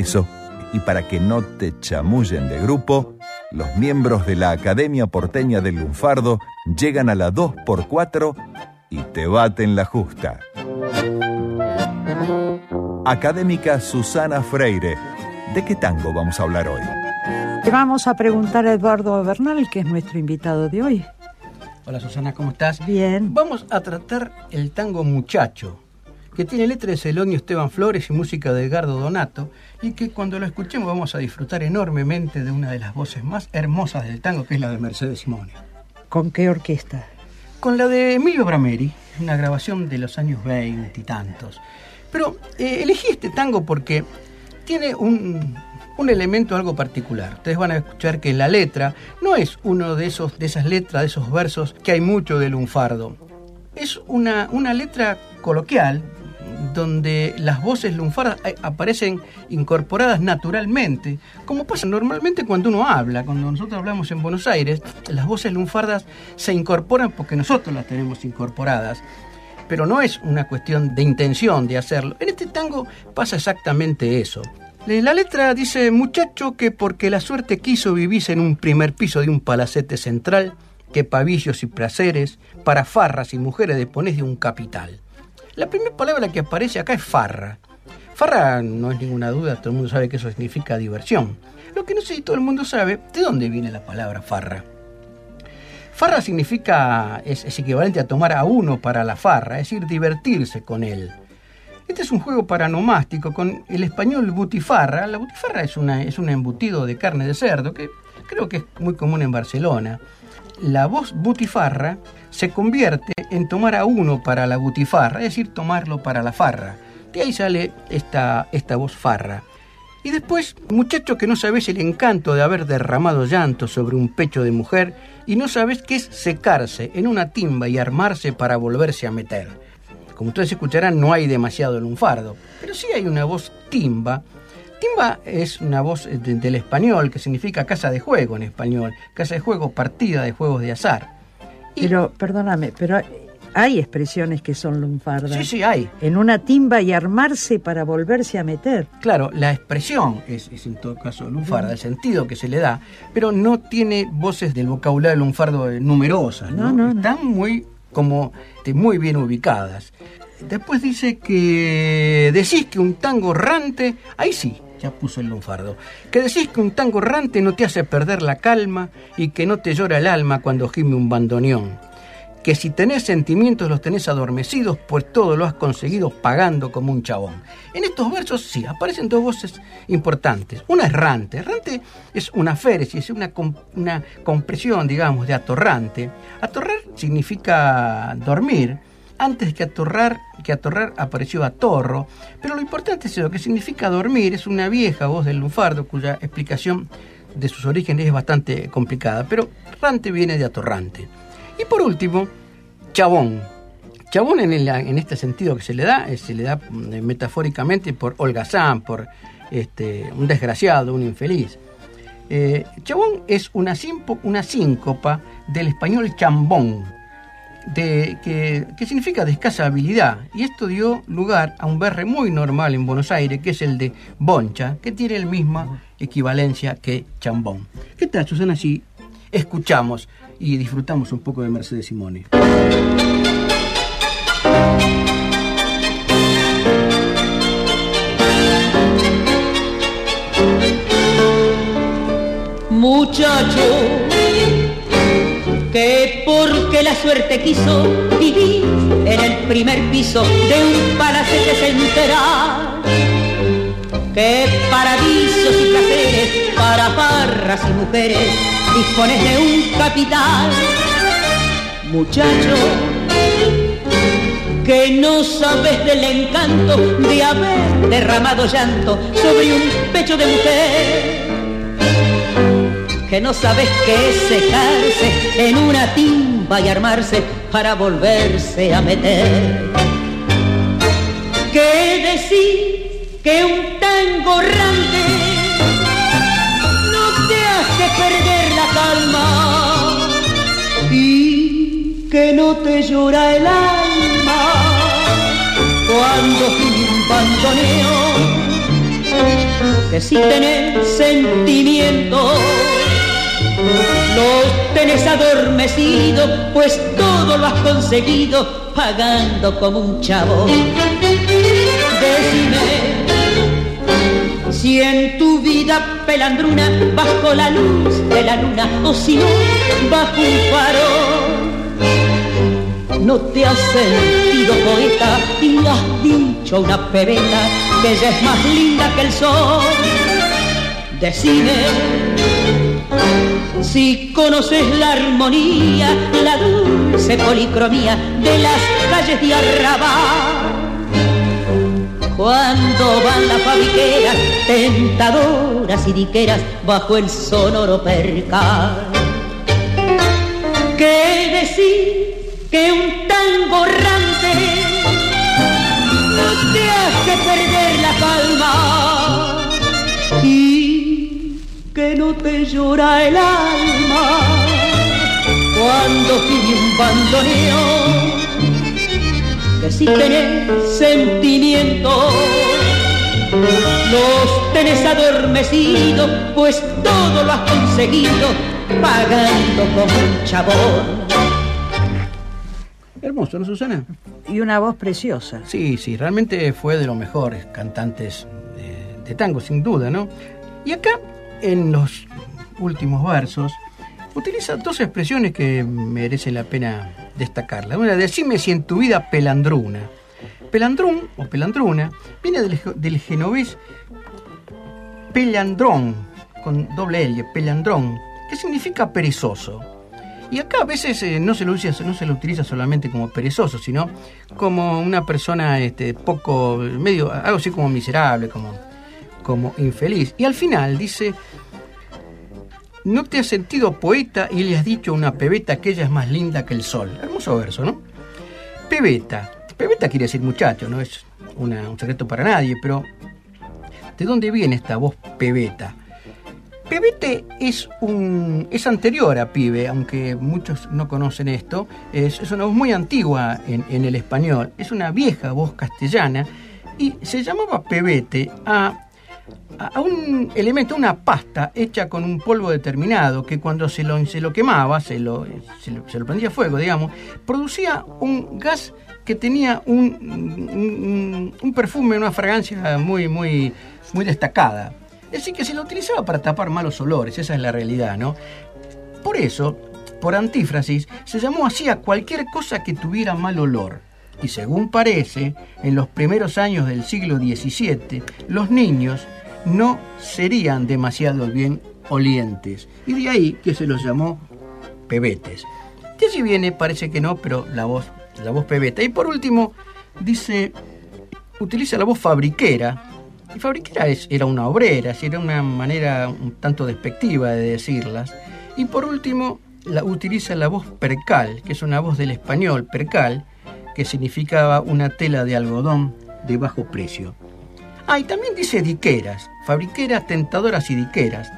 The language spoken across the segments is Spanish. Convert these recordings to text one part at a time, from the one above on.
Eso, y para que no te chamullen de grupo, los miembros de la Academia Porteña del Lunfardo llegan a la 2x4 y te baten la justa. Académica Susana Freire, ¿de qué tango vamos a hablar hoy? Le vamos a preguntar a Eduardo Bernal, que es nuestro invitado de hoy. Hola Susana, ¿cómo estás? Bien. Vamos a tratar el tango Muchacho, que tiene letra de Celonio Esteban Flores y música de Edgardo Donato, y que cuando lo escuchemos vamos a disfrutar enormemente de una de las voces más hermosas del tango, que es la de Mercedes Simone. ¿Con qué orquesta? Con la de Emilio Brameri, una grabación de los años 20 y tantos. Pero eh, elegí este tango porque tiene un, un elemento algo particular. Ustedes van a escuchar que la letra no es uno de esos de esas letras, de esos versos que hay mucho de lunfardo. Es una, una letra coloquial donde las voces lunfardas eh, aparecen incorporadas naturalmente, como pasa normalmente cuando uno habla, cuando nosotros hablamos en Buenos Aires, las voces lunfardas se incorporan porque nosotros las tenemos incorporadas, pero no es una cuestión de intención de hacerlo. En este tango pasa exactamente eso. La letra dice, muchacho, que porque la suerte quiso vivís en un primer piso de un palacete central, que pavillos y placeres, para farras y mujeres deponés de un capital. La primera palabra que aparece acá es farra. Farra no es ninguna duda, todo el mundo sabe que eso significa diversión. Lo que no sé si todo el mundo sabe, ¿de dónde viene la palabra farra? Farra significa, es, equivalente a tomar a uno para la farra, es decir, divertirse con él. Este es un juego paranomástico con el español butifarra. La butifarra es, una, es un embutido de carne de cerdo que creo que es muy común en Barcelona. La voz butifarra se convierte en tomar a uno para la butifarra, es decir, tomarlo para la farra. De ahí sale esta, esta voz farra. Y después, muchacho que no sabes el encanto de haber derramado llanto sobre un pecho de mujer y no sabes qué es secarse en una timba y armarse para volverse a meter. Como ustedes escucharán, no hay demasiado lunfardo, pero sí hay una voz timba. Timba es una voz del español que significa casa de juego en español, casa de juego, partida de juegos de azar. Pero, perdóname, pero hay expresiones que son lunfardas. Sí, sí, hay. En una timba y armarse para volverse a meter. Claro, la expresión es, en todo caso lunfarda, el sentido que se le da, pero no tiene voces del vocabulario lunfardo numerosas, ¿no? no, no Están muy como muy bien ubicadas. Después dice que decís que un tango errante, ahí sí, ya puso el lunfardo, que decís que un tango errante no te hace perder la calma y que no te llora el alma cuando gime un bandoneón. Que si tenés sentimientos los tenés adormecidos, pues todo lo has conseguido pagando como un chabón. En estos versos sí, aparecen dos voces importantes. Una errante. Errante es una féresis, es una, una compresión, digamos, de atorrante. Atorrar significa dormir, antes que atorrar, que atorrar apareció atorro, pero lo importante es lo que significa dormir, es una vieja voz del lunfardo cuya explicación de sus orígenes es bastante complicada, pero errante viene de atorrante. Y por último, chabón. Chabón en, este sentido que se le da, eh, se le da mm, metafóricamente por holgazán, por este, un desgraciado, un infeliz. Eh, chabón es una, una síncopa del español chambón, de, que, significa de escasa habilidad. Y esto dio lugar a un berre muy normal en Buenos Aires, que es el de boncha, que tiene la misma equivalencia que chambón. ¿Qué tal, Susana, si escuchamos y disfrutamos un poco de Mercedes Simone? Muchacho que porque la suerte quiso vivir en el primer piso de un palacete central. Que para vicios y placeres, para parras y mujeres, dispones de un capital. Muchacho, que no sabes del encanto de haber derramado llanto sobre un pecho de mujer, que no sabes qué es secarse en una timba y armarse para volverse a meter. Que decir que un tango errante no te hace perder la calma y que no te llora el alma cuando un bandoneo que si tenés sentimiento los tenés adormecido, pues todo lo has conseguido pagando como un chavo. Decime si en tu vida pelandruna, bajo la luz de la luna, o si no, bajo un faro, no te has sentido poeta y has dicho una pebeta que ella es más linda que el sol. Decime si conoces la armonía, la dulce policromía de las calles de Arrabal. Cuando van las fabriqueras, tentadoras y diqueras bajo el sonoro percal. ¿Qué decir que un tango errante que no te llora el alma cuando pide un bandoneo que si tenés sentimiento los tenés adormecido pues todo lo has conseguido pagando como un chabón Hermoso, ¿no, Susana? Y una voz preciosa. Sí, sí, realmente fue de los mejores cantantes de, de tango, sin duda, ¿no? Y acá, en los últimos versos, utiliza dos expresiones que merece la pena destacarla. Una, decime si en tu vida pelandruna. Pelandrún o pelandruna viene del, del genovés pelandrón, con doble L, pelandrón, que significa perezoso. Y acá a veces eh, no, se lo no se lo utiliza solamente como perezoso, sino como una persona este, poco, medio, algo así como miserable, como, como infeliz. Y al final dice, no te has sentido poeta y le has dicho a una pebeta que ella es más linda que el sol. Hermoso verso, ¿no? Pebeta. Pebeta quiere decir muchacho, no es un secreto para nadie, pero ¿de dónde viene esta voz pebeta? Pebete es un es anterior a pibe, aunque muchos no conocen esto. Es, es una voz muy antigua en, en el español. Es una vieja voz castellana y se llamaba pebete a, a- un elemento, una pasta hecha con un polvo determinado que cuando se lo, se lo quemaba, se lo, se lo, prendía fuego, digamos, producía un gas que tenía un, un, un perfume, una fragancia muy, muy, muy destacada. Es decir, que se lo utilizaba para tapar malos olores, esa es la realidad, ¿no? Por eso, por antífrasis, se llamó así a cualquier cosa que tuviera mal olor. Y según parece, en los primeros años del siglo XVII, los niños no serían demasiado bien olientes. Y de ahí que se los llamó pebetes. De allí viene, parece que no, pero la voz, la voz pebeta. Y por último, dice, utiliza la voz fabriquera. Y fabriquera es, era una obrera, era una manera un tanto despectiva de decirlas. Y por último, la, utiliza la voz percal, que es una voz del español percal, que significaba una tela de algodón de bajo precio. Ah, y también dice diqueras, fabriqueras, tentadoras y diqueras.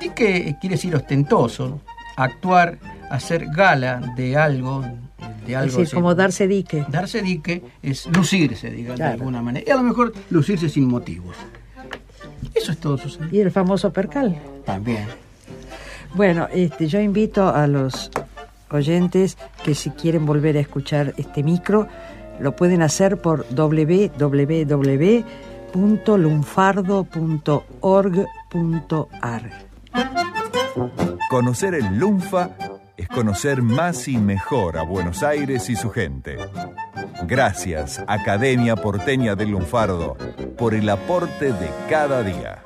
Dique quiere decir ostentoso, actuar, hacer gala de algo, de Es algo. decir, se- como darse dique. Darse dique es lucirse, diga, de alguna manera. Y a lo mejor lucirse sin motivos. Eso es todo, Susana. Y el famoso percal. También. Bueno, este, yo invito a los oyentes que si quieren volver a escuchar este micro, lo pueden hacer por Conocer el Lunfa es conocer más y mejor a Buenos Aires y su gente. Gracias, Academia Porteña del Lunfardo, por el aporte de cada día.